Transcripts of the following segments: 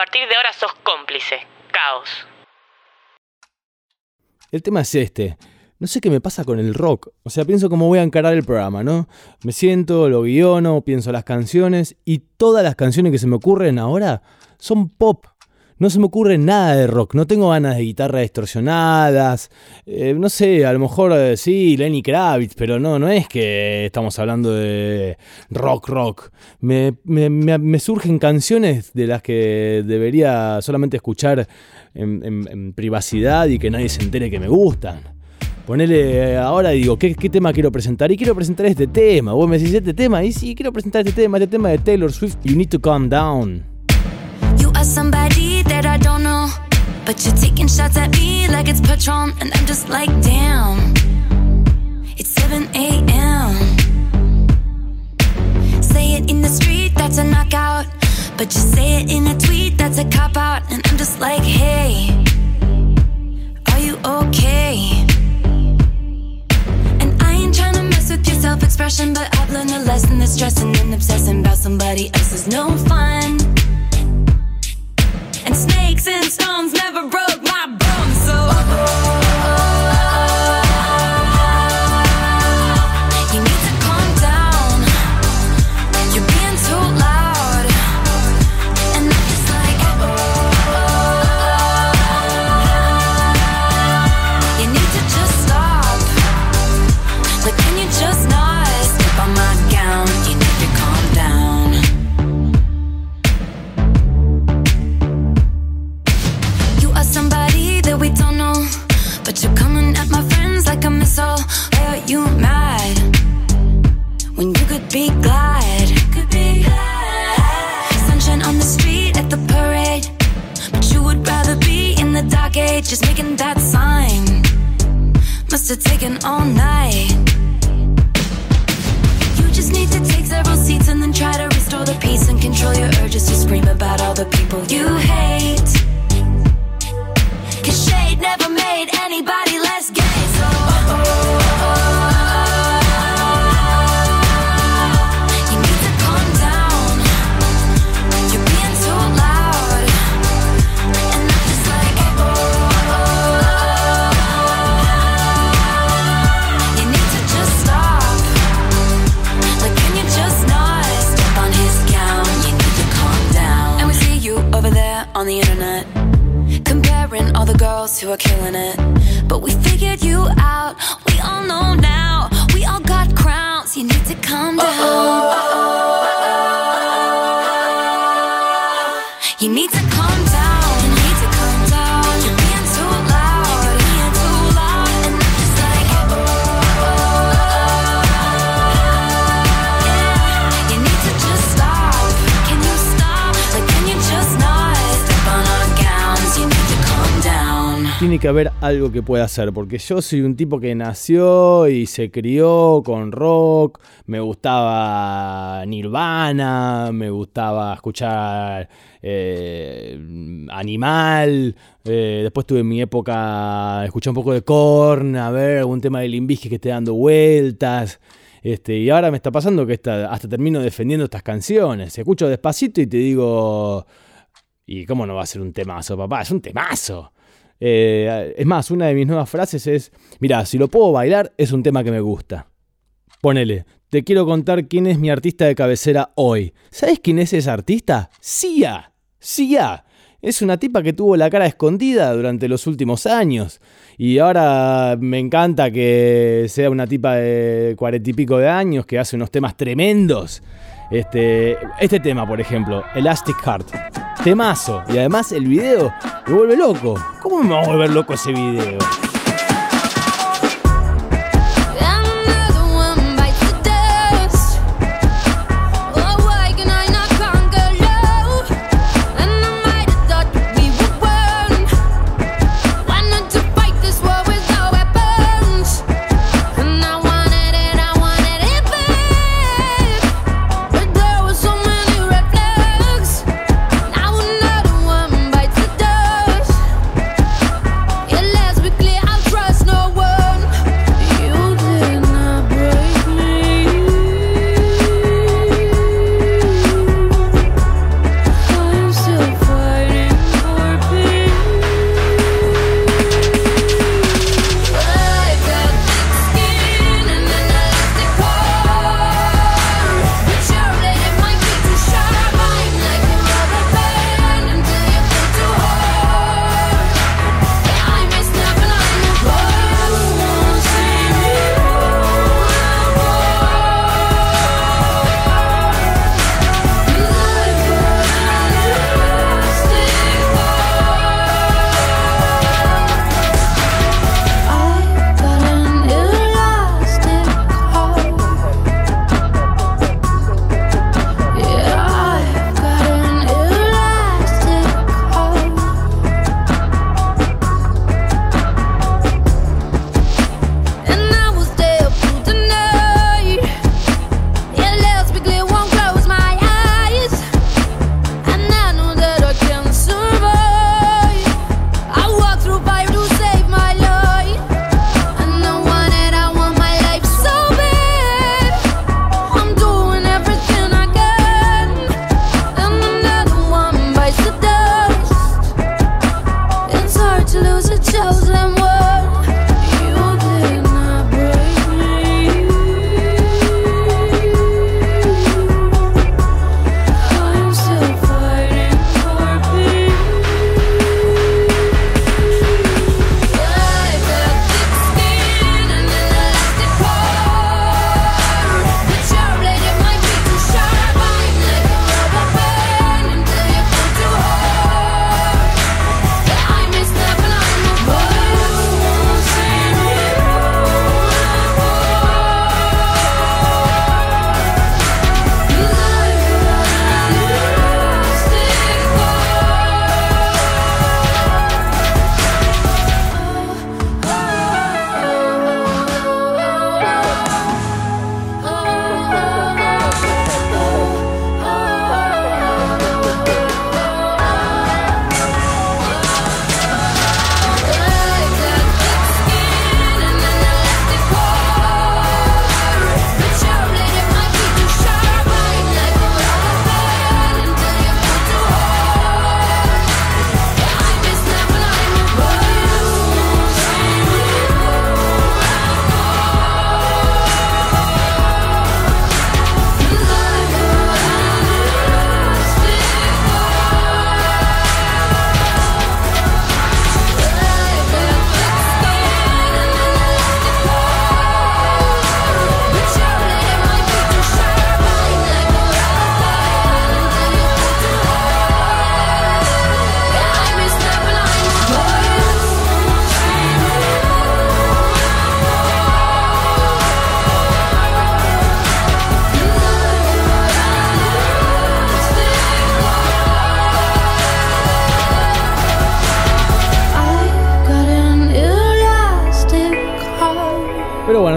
partir de ahora sos cómplice. Caos. El tema es este. No sé qué me pasa con el rock. O sea, pienso cómo voy a encarar el programa, ¿no? Me siento, lo guiono, pienso las canciones y todas las canciones que se me ocurren ahora son pop. No se me ocurre nada de rock, no tengo ganas de guitarras distorsionadas, eh, no sé, a lo mejor eh, sí, Lenny Kravitz, pero no, no es que estamos hablando de rock, rock. Me, surgen canciones de las que debería solamente escuchar en, privacidad y que nadie se entere que me gustan. Ponele ahora digo, ¿qué, ¿qué, tema quiero presentar? Y quiero presentar este tema. Vos me decís este tema, y sí, quiero presentar este tema, este tema de Taylor Swift, You Need to Calm Down. You somebody that I don't know. But you're taking shots at me like it's Patron. And I'm just like, damn. It's 7 a.m. Say it in the street, that's a knockout. But you say it in a tweet, that's a cop out. And I'm just like, hey, are you okay? And I ain't trying mess with your self expression, but I've learned a lesson that stressing and obsessing about somebody else is no fun. And snakes and stones never broke my just making that sign. Must have taken all night. You just need to take several seats and then try to restore the peace and control your urges to scream about all the people you hate. Cause shade never made anybody less gay, are killing it. But we figured you out, we all know now. We all got crowns, you need to calm down. You need to tiene que haber algo que pueda hacer, porque yo soy un tipo que nació y se crió con rock, me gustaba Nirvana, me gustaba escuchar eh, Animal, eh, después tuve mi época, escuché un poco de Korn, a ver, algún tema de Limbisky que esté dando vueltas. Este, y ahora me está pasando que hasta termino defendiendo estas canciones. Escucho despacito y te digo, ¿y cómo no va a ser un temazo, papá? Es un temazo. Eh, es más, una de mis nuevas frases es, mira, si lo puedo bailar es un tema que me gusta. Ponele, te quiero contar quién es mi artista de cabecera hoy. ¿Sabes quién es ese artista? Sia. Sia. Es una tipa que tuvo la cara escondida durante los últimos años. Y ahora me encanta que sea una tipa de cuarenta y pico de años que hace unos temas tremendos. Este, este tema, por ejemplo, Elastic Heart. Temazo. Y además el video me vuelve loco. ¿Cómo me va a volver loco ese video?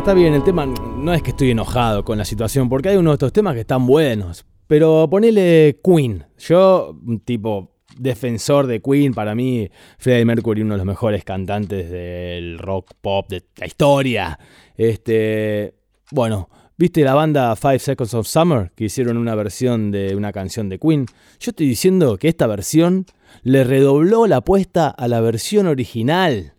Está bien, el tema no es que estoy enojado con la situación, porque hay unos de estos temas que están buenos. Pero ponele Queen. Yo, tipo defensor de Queen, para mí Freddie Mercury uno de los mejores cantantes del rock pop de la historia. Este, bueno, ¿viste la banda Five Seconds of Summer que hicieron una versión de una canción de Queen? Yo estoy diciendo que esta versión le redobló la apuesta a la versión original,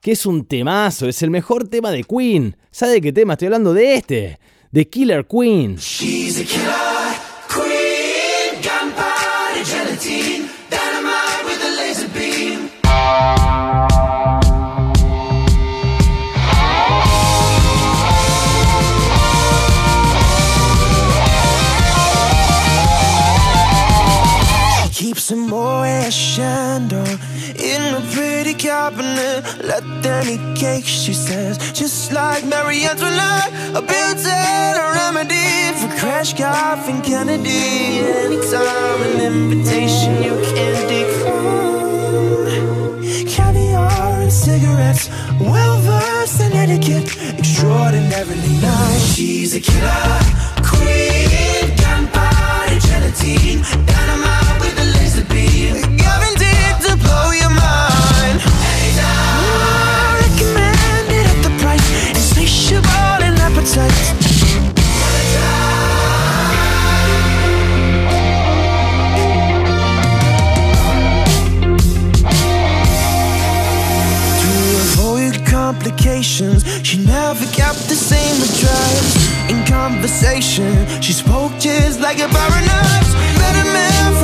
que es un temazo, es el mejor tema de Queen. ¿Sabe de qué tema? Estoy hablando de este, de Killer Queen. She's a killer queen, gunpowder gelatine, Eat cake, she says. Just like Marie Antoinette, a built a remedy for crash and Kennedy. Anytime an invitation you can't decline. Caviar and cigarettes, well versed in etiquette, extraordinarily nice. She's a killer queen, gunpowder gelatine, dynamite never kept the same address. In conversation, she spoke just like a baroness. Met a man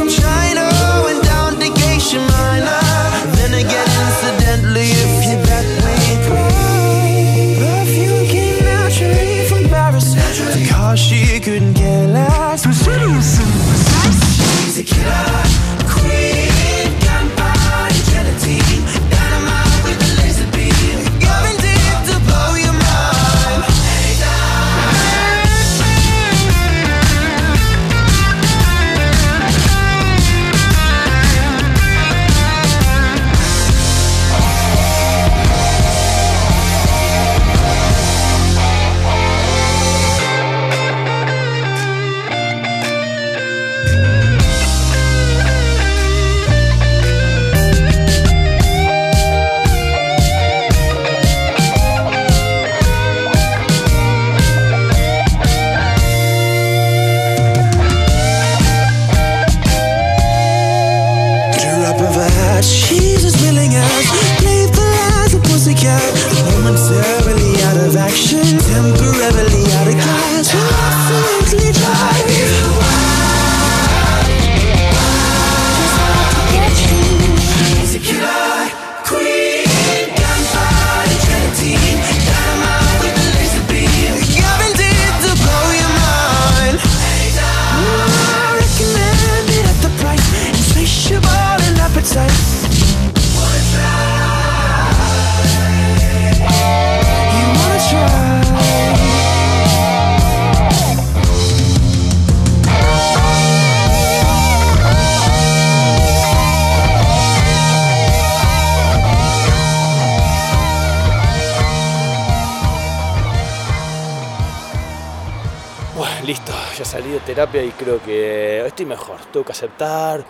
Bueno, listo, ya salí de terapia y creo que estoy mejor. Tengo que aceptar.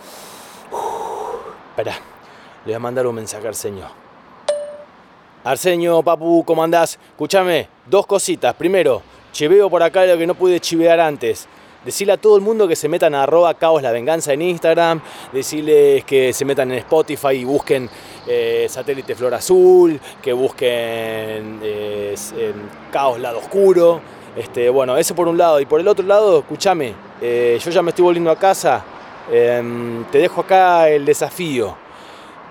Uf, Esperá, le voy a mandar un mensaje a Arsenio. Arsenio, papu, ¿cómo andás? Escúchame, dos cositas. Primero, chiveo por acá lo que no pude chivear antes. Decirle a todo el mundo que se metan a arroba caos la venganza en Instagram. Decirles que se metan en Spotify y busquen eh, satélite flor azul. Que busquen eh, caos lado oscuro. Este, bueno, eso por un lado. Y por el otro lado, escúchame, eh, yo ya me estoy volviendo a casa. Em, te dejo acá el desafío.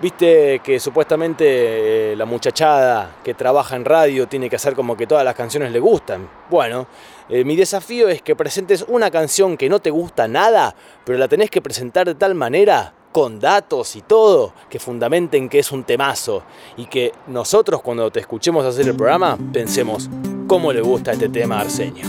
Viste que supuestamente eh, la muchachada que trabaja en radio tiene que hacer como que todas las canciones le gustan. Bueno, eh, mi desafío es que presentes una canción que no te gusta nada, pero la tenés que presentar de tal manera, con datos y todo, que fundamenten que es un temazo. Y que nosotros cuando te escuchemos hacer el programa pensemos, ¿cómo le gusta este tema a Arsenio?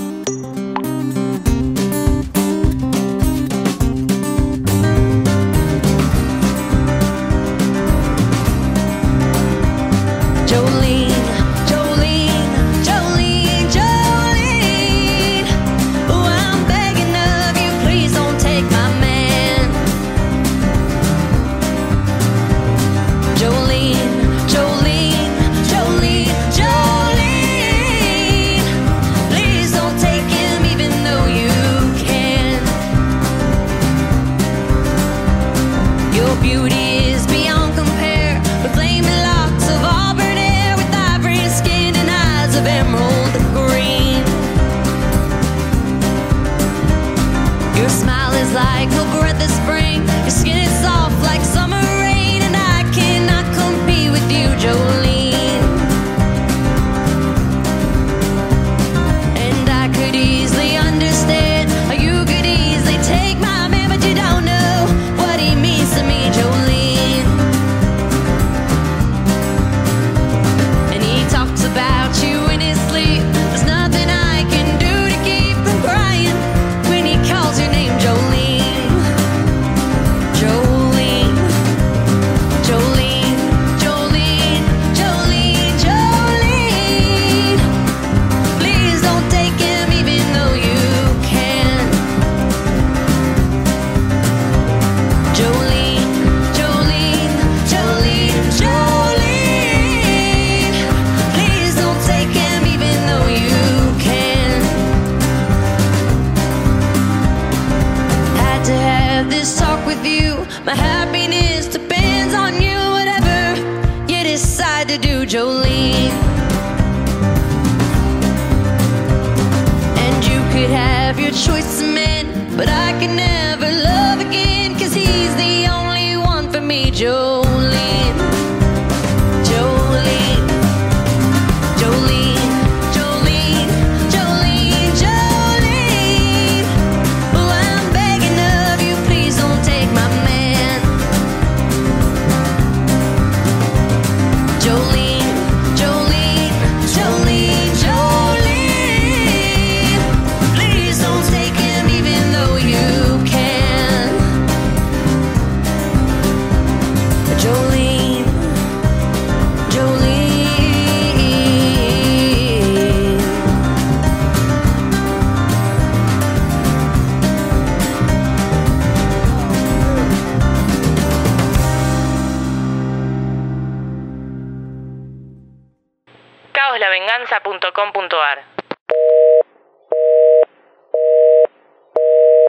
recognize